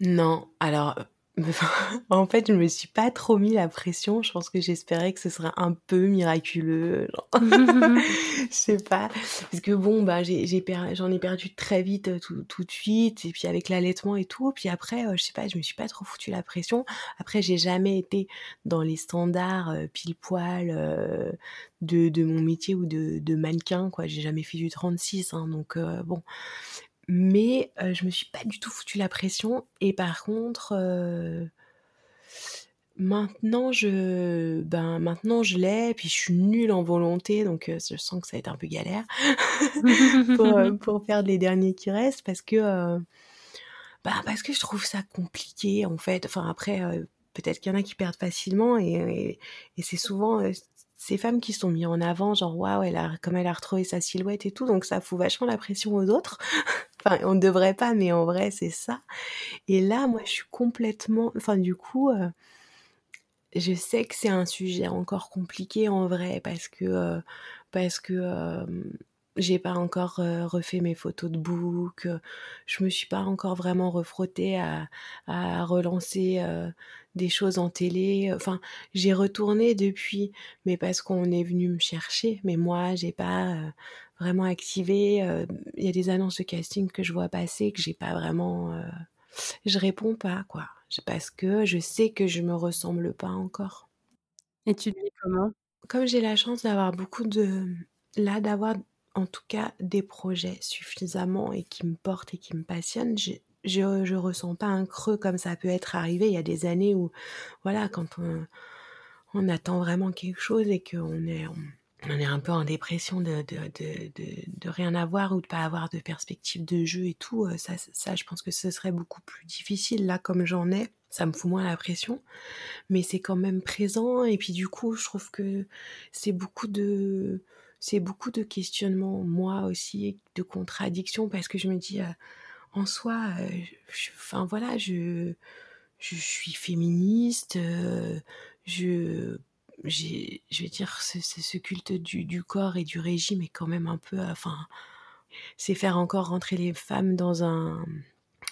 Non, alors en fait, je me suis pas trop mis la pression. Je pense que j'espérais que ce serait un peu miraculeux. je sais pas. Parce que bon, bah, j'ai, j'en ai perdu très vite euh, tout, tout de suite. Et puis avec l'allaitement et tout. Puis après, euh, je sais pas, je me suis pas trop foutu la pression. Après, j'ai jamais été dans les standards euh, pile poil de, de mon métier ou de, de mannequin, quoi. J'ai jamais fait du 36. Hein, donc bon, mais je me suis pas du tout foutu la pression et par contre, maintenant je ben, maintenant je l'ai puis je suis nulle en volonté donc je sens que ça va être un peu galère pour, pour faire les derniers qui restent parce que, bah, parce que je trouve ça compliqué en fait. Enfin après, peut-être qu'il y en a qui perdent facilement et c'est souvent, ces femmes qui sont mises en avant, genre waouh, elle a, comme elle a retrouvé sa silhouette et tout, donc ça fout vachement la pression aux autres. enfin, on ne devrait pas, mais en vrai, c'est ça. Et là, moi, je suis complètement, enfin, du coup, euh, je sais que c'est un sujet encore compliqué en vrai parce que euh, parce que euh, j'ai pas encore refait mes photos de book, je me suis pas encore vraiment refrottée à relancer des choses en télé. Enfin, j'ai retourné depuis, mais parce qu'on est venu me chercher. Mais moi, j'ai pas vraiment activé. Il y a des annonces de casting que je vois passer que j'ai pas vraiment. je réponds pas, quoi. Parce que je sais que je me ressemble pas encore. Et tu dis comment? Comme j'ai la chance d'avoir beaucoup de. Là, d'avoir en tout cas des projets suffisamment et qui me portent et qui me passionnent, je, je, ressens pas un creux comme ça peut être arrivé il y a des années où, voilà, quand on, on attend vraiment quelque chose et qu'on est, on, est un peu en dépression de, de, de, de, rien avoir ou de pas avoir de perspective de jeu et tout, euh, ça, je pense que ce serait beaucoup plus difficile. Là, comme j'en ai, ça me fout moins la pression, mais c'est quand même présent. Et puis du coup, je trouve que c'est beaucoup de c'est beaucoup de questionnements, moi aussi, de contradictions, parce que je me dis, euh, en soi, euh, enfin voilà, je, je suis féministe, euh, je, je vais dire, ce, ce culte du, du, corps et du régime est quand même un peu, enfin, c'est faire encore rentrer les femmes dans un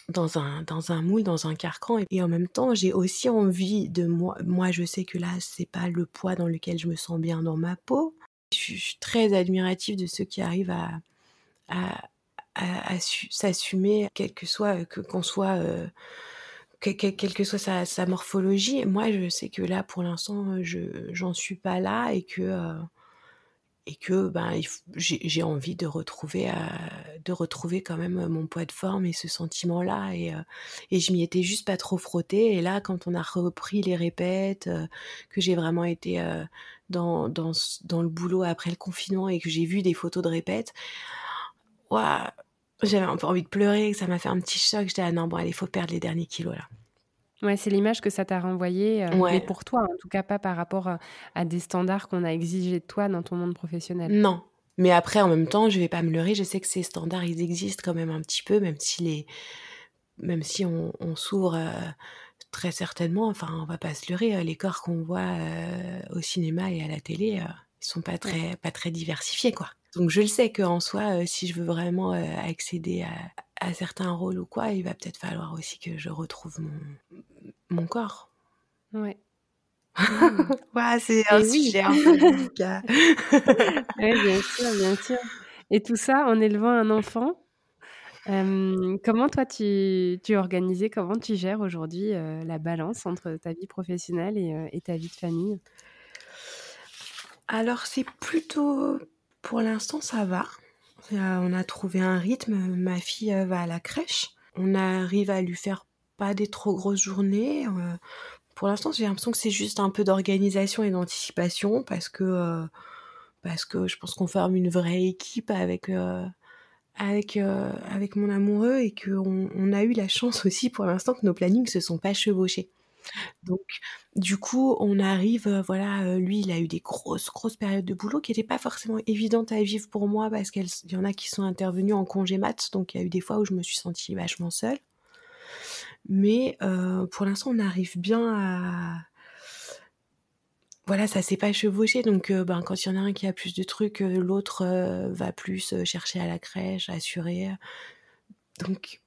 dans un, dans un moule, dans un carcan. Et en même temps, j'ai aussi envie de moi. Moi, je sais que là, c'est pas le poids dans lequel je me sens bien dans ma peau. Je suis très admirative de ceux qui arrivent à, s'assumer, quel que soit, qu'on soit, euh, quelle que soit sa, morphologie. Moi, je sais que là, pour l'instant, je, j'en suis pas là et que, et que ben, j'ai, envie de retrouver, euh, de retrouver quand même mon poids de forme et ce sentiment-là. Et, et je m'y étais juste pas trop frottée. Et là, quand on a repris les répètes, que j'ai vraiment été dans, dans, dans le boulot après le confinement et que j'ai vu des photos de répète, j'avais un peu envie de pleurer, ça m'a fait un petit choc. J'étais ah non, bon, allez, il faut perdre les derniers kilos là. Ouais, c'est l'image que ça t'a renvoyée, euh, mais pour toi, en tout cas pas par rapport à, des standards qu'on a exigés de toi dans ton monde professionnel. Non, mais après, en même temps, je vais pas me leurrer. Je sais que ces standards, ils existent quand même un petit peu, même si les, même si on, s'ouvre euh, très certainement. Enfin, on va pas se leurrer. Euh, les corps qu'on voit au cinéma et à la télé, ils sont pas très, pas très diversifiés, quoi. Donc je le sais qu'en soi, si je veux vraiment accéder à, à, certains rôles ou quoi, il va peut-être falloir aussi que je retrouve mon, mon corps. Ouais. ouais, c'est un sujet un peu délicat. bien sûr, bien sûr. Et tout ça en élevant un enfant. comment toi tu, tu organisé, comment tu gères aujourd'hui la balance entre ta vie professionnelle et, et ta vie de famille? Alors c'est plutôt, pour l'instant ça va. On a trouvé un rythme, ma fille va à la crèche, on arrive à lui faire pas des trop grosses journées. Euh, pour l'instant, j'ai l'impression que c'est juste un peu d'organisation et d'anticipation parce que euh, parce que je pense qu'on forme une vraie équipe avec euh, avec avec mon amoureux et qu'on on a eu la chance aussi pour l'instant que nos plannings se sont pas chevauchés. Donc, du coup, on arrive, voilà, lui, il a eu des grosses, grosses périodes de boulot qui n'étaient pas forcément évidentes à vivre pour moi parce qu'il y en a qui sont intervenus en congé mat, donc il y a eu des fois où je me suis sentie vachement seule. Mais euh, pour l'instant, on arrive bien à. Voilà, ça s'est pas chevauché. Donc, euh, ben, quand il y en a un qui a plus de trucs, euh, l'autre va plus chercher à la crèche, assurer. Donc,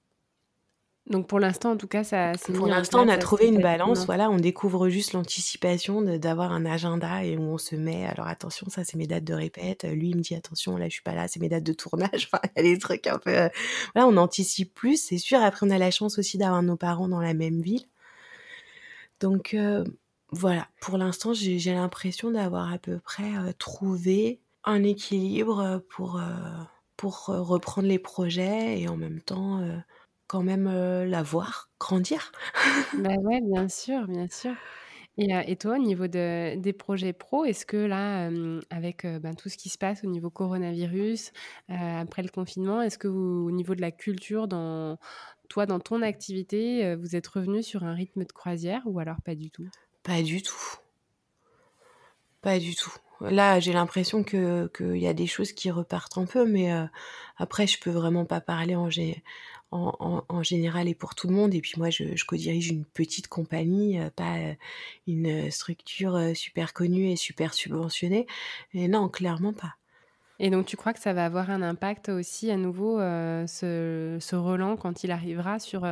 donc pour l'instant, en tout cas, ça. Pour l'instant, on a trouvé une balance. Voilà, on découvre juste l'anticipation d'avoir un agenda et où on se met. Alors attention, ça c'est mes dates de répète. Lui il me dit attention, là je suis pas là, c'est mes dates de tournage. Enfin, il y a des trucs un peu. Euh, voilà, on anticipe plus, c'est sûr. Après, on a la chance aussi d'avoir nos parents dans la même ville. Donc euh, voilà, pour l'instant, j'ai l'impression d'avoir à peu près euh, trouvé un équilibre pour pour reprendre les projets et en même temps quand même la voir grandir. bah ouais, bien sûr, bien sûr. Et, et toi, au niveau de, des projets pro, est-ce que là, avec ben, tout ce qui se passe au niveau coronavirus, après le confinement, est-ce que au niveau de la culture, dans, toi, dans ton activité, vous êtes revenu sur un rythme de croisière ou alors pas du tout? Pas du tout. Pas du tout. Là, j'ai l'impression que qu'il y a des choses qui repartent un peu, mais après, je peux vraiment pas parler en, en, général et pour tout le monde. Et puis moi, je, co-dirige une petite compagnie, euh, pas euh, une structure euh, super connue et super subventionnée. Et non, clairement pas. Et donc, tu crois que ça va avoir un impact aussi à nouveau, ce, ce, relan, quand il arrivera, sur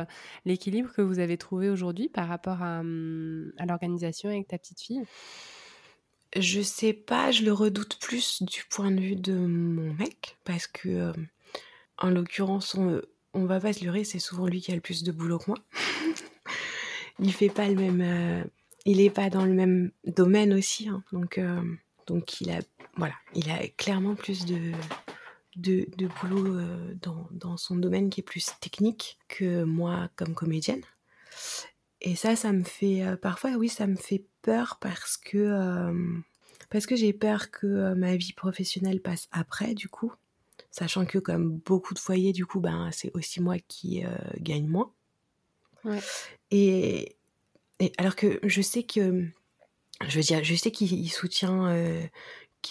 l'équilibre que vous avez trouvé aujourd'hui par rapport à, hum, à l'organisation avec ta petite fille? Je sais pas, je le redoute plus du point de vue de mon mec, parce que, en l'occurrence, on, on va pas se leurrer, c'est souvent lui qui a le plus de boulot que moi. il fait pas le même, euh, il est pas dans le même domaine aussi, hein. donc euh, donc il a voilà, il a clairement plus de de, boulot euh, dans, son domaine qui est plus technique que moi comme comédienne. Et ça, ça me fait parfois, oui, ça me fait peur parce que parce que j'ai peur que ma vie professionnelle passe après, du coup sachant que comme beaucoup de foyers, du coup, ben, c'est aussi moi qui euh, gagne moins. Et, alors que je sais que, je veux dire, je sais qu'il soutient, euh,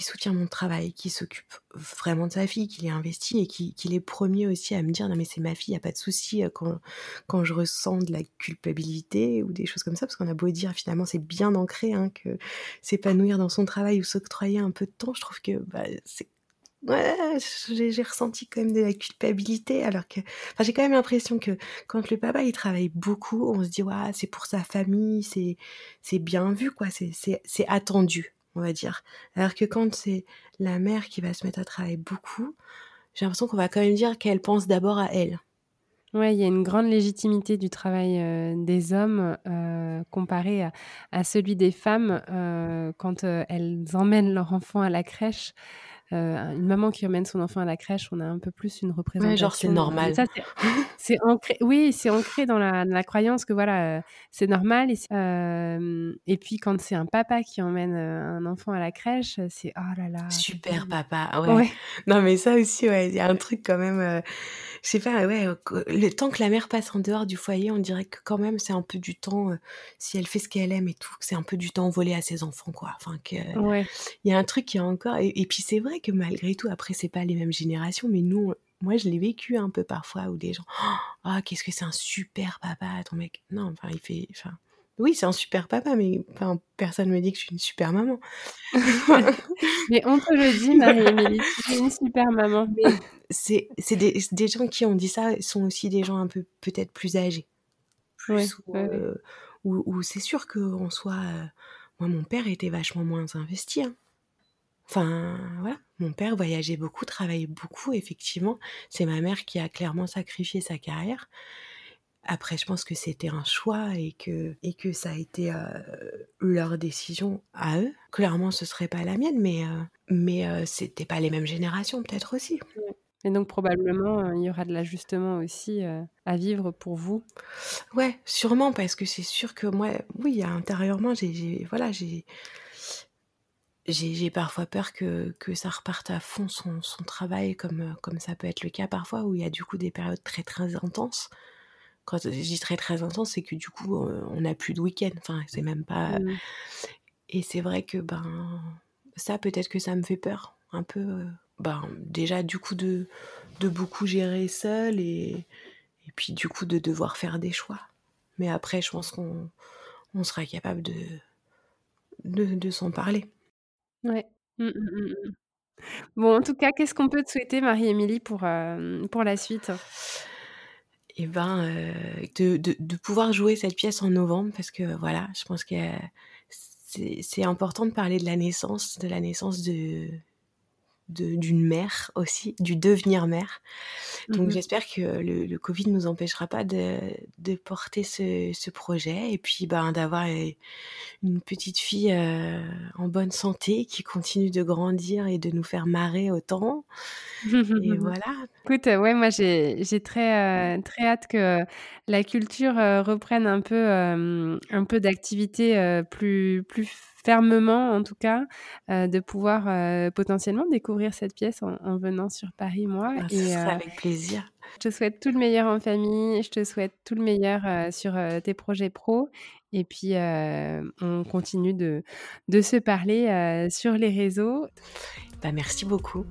soutient mon travail, qu'il s'occupe vraiment de sa fille, qu'il est investi et qu'il est premier aussi à me dire non mais c'est ma fille, il y a pas de souci euh, quand, quand je ressens de la culpabilité ou des choses comme ça, parce qu'on a beau dire finalement c'est bien ancré hein, que s'épanouir dans son travail ou s'octroyer un peu de temps, je trouve que bah, c'est ouais, j'ai ressenti quand même de la culpabilité, alors que, enfin, j'ai quand même l'impression que quand le papa il travaille beaucoup, on se dit ouais, c'est pour sa famille, c'est c'est bien vu quoi, c'est attendu, on va dire. Alors que quand c'est la mère qui va se mettre à travailler beaucoup, j'ai l'impression qu'on va quand même dire qu'elle pense d'abord à elle. Ouais, il y a une grande légitimité du travail euh, des hommes euh, comparé à, à, celui des femmes euh, quand elles emmènent leur enfant à la crèche. Une maman qui emmène son enfant à la crèche, on a un peu plus une représentation. Genre c'est normal. c'est ancré, oui, c'est ancré dans la, la, croyance que voilà, c'est normal. Et, et puis quand c'est un papa qui emmène un enfant à la crèche, c'est oh là là. Super papa, ouais. Non mais ça aussi, ouais, il y a un truc quand même je sais pas, ouais, le temps que la mère passe en dehors du foyer, on dirait que quand même c'est un peu du temps, euh, si elle fait ce qu'elle aime et tout, c'est un peu du temps volé à ses enfants, quoi. Enfin, que, il y a un truc qui est encore, et, puis c'est vrai que malgré tout, après c'est pas les mêmes générations, mais nous, moi je l'ai vécu un peu parfois où des gens, ah, qu'est-ce que c'est un super papa, ton mec. Non, enfin, il fait, enfin, oui, c'est un super papa, mais enfin, personne me dit que je suis une super maman. mais on te le dit, Marie-Émilie, tu es une super maman. c'est des, des, gens qui ont dit ça sont aussi des gens un peu peut-être plus âgés. Plus, euh, ou, c'est sûr qu'en soit... Euh, moi, mon père était vachement moins investi. Hein. Enfin, voilà. Mon père voyageait beaucoup, travaillait beaucoup, effectivement. C'est ma mère qui a clairement sacrifié sa carrière. Après, je pense que c'était un choix et que, et que ça a été euh, leur décision à eux. Clairement, ce serait pas la mienne, mais, euh, mais euh, c'était pas les mêmes générations, peut-être aussi. Et donc, probablement, il y aura de l'ajustement aussi à vivre pour vous. Ouais, sûrement, parce que c'est sûr que moi, oui, intérieurement, j'ai, voilà, j'ai, j'ai, parfois peur que, que ça reparte à fond son, son travail, comme, comme ça peut être le cas parfois, où il y a du coup des périodes très très intenses quand je dis très très intense, c'est que du coup, on n'a plus de week-end. Enfin, c'est même pas. Mmh. Et c'est vrai que ben ça, peut-être que ça me fait peur un peu. ben déjà du coup de de beaucoup gérer seul et et puis du coup de devoir faire des choix. Mais après, je pense qu'on on sera capable de de, de s'en parler. Ouais. Mmh, mmh, bon, en tout cas, qu'est-ce qu'on peut te souhaiter, Marie-Émilie, pour, pour la suite? Et ben, de, de, de, pouvoir jouer cette pièce en novembre parce que voilà, je pense que c'est important de parler de la naissance, de la naissance de d'une mère aussi, du devenir mère. Donc mmh j'espère que le, le, Covid nous empêchera pas de, de porter ce, ce, projet et puis ben, d'avoir euh, une petite fille euh, en bonne santé qui continue de grandir et de nous faire marrer autant. et voilà. Écoute, ouais, moi j'ai très, euh, très hâte que la culture reprenne un peu, un peu d'activité plus, plus fermement, en tout cas, euh, de pouvoir euh, potentiellement découvrir cette pièce en, venant sur Paris, moi. Ah, et, euh, avec plaisir. Je te souhaite tout le meilleur en famille. Je te souhaite tout le meilleur sur tes projets pro. Et puis, on continue de, de se parler sur les réseaux. Bah, merci beaucoup.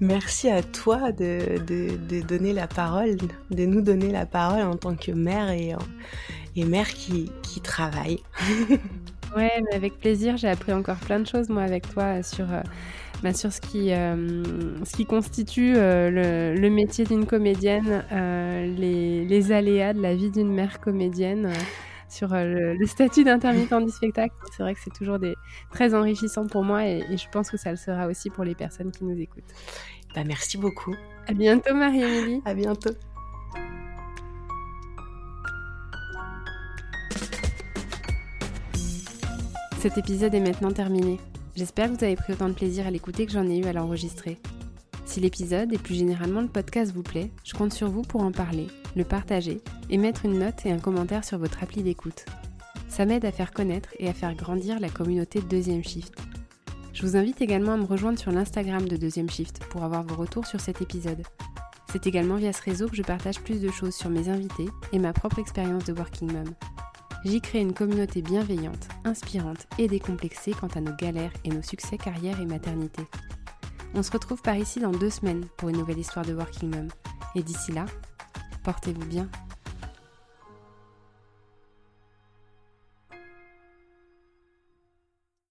Merci à toi de, de, de, donner la parole, de nous donner la parole en tant que mère et, et mère qui, qui travaille. Ouais, mais avec plaisir. J'ai appris encore plein de choses, moi, avec toi, sur, euh, bah, sur ce, qui, euh, ce qui constitue euh, le, métier d'une comédienne, les, les, aléas de la vie d'une mère comédienne, sur le, statut d'intermittent du spectacle. C'est vrai que c'est toujours des, très enrichissant pour moi et, et, je pense que ça le sera aussi pour les personnes qui nous écoutent. Bah, merci beaucoup. À bientôt, Marie-Émilie. À bientôt. Cet épisode est maintenant terminé. J'espère que vous avez pris autant de plaisir à l'écouter que j'en ai eu à l'enregistrer. Si l'épisode et plus généralement le podcast vous plaît, je compte sur vous pour en parler, le partager et mettre une note et un commentaire sur votre appli d'écoute. Ça m'aide à faire connaître et à faire grandir la communauté de Deuxième Shift. Je vous invite également à me rejoindre sur l'Instagram de Deuxième Shift pour avoir vos retours sur cet épisode. C'est également via ce réseau que je partage plus de choses sur mes invités et ma propre expérience de Working Mom. J'y crée une communauté bienveillante, inspirante et décomplexée quant à nos galères et nos succès carrière et maternité. On se retrouve par ici dans deux semaines pour une nouvelle histoire de Working Mom. Et d'ici là, portez-vous bien.